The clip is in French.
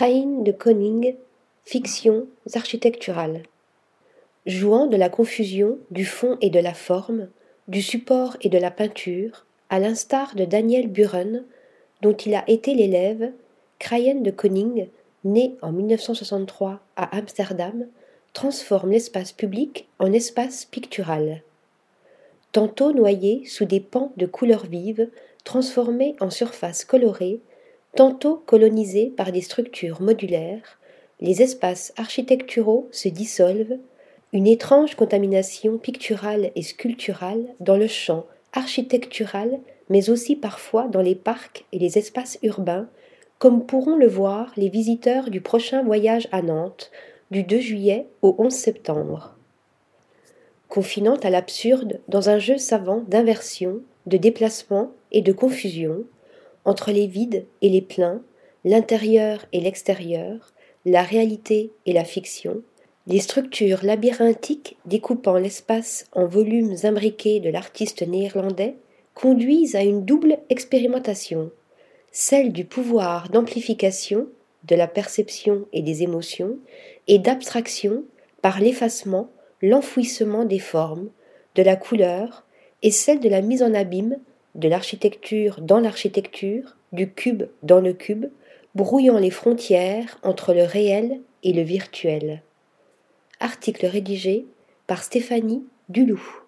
Crain de Koning, Fictions architecturales. Jouant de la confusion du fond et de la forme, du support et de la peinture, à l'instar de Daniel Buren, dont il a été l'élève, Crayen de Koning, né en 1963 à Amsterdam, transforme l'espace public en espace pictural. Tantôt noyé sous des pans de couleurs vives, transformés en surfaces colorées, tantôt colonisés par des structures modulaires, les espaces architecturaux se dissolvent, une étrange contamination picturale et sculpturale dans le champ architectural, mais aussi parfois dans les parcs et les espaces urbains, comme pourront le voir les visiteurs du prochain voyage à Nantes, du 2 juillet au 11 septembre. Confinant à l'absurde dans un jeu savant d'inversion, de déplacement et de confusion, entre les vides et les pleins, l'intérieur et l'extérieur, la réalité et la fiction, les structures labyrinthiques découpant l'espace en volumes imbriqués de l'artiste néerlandais conduisent à une double expérimentation, celle du pouvoir d'amplification de la perception et des émotions, et d'abstraction par l'effacement, l'enfouissement des formes, de la couleur, et celle de la mise en abîme de l'architecture dans l'architecture, du cube dans le cube, brouillant les frontières entre le réel et le virtuel. Article rédigé par Stéphanie Duloup.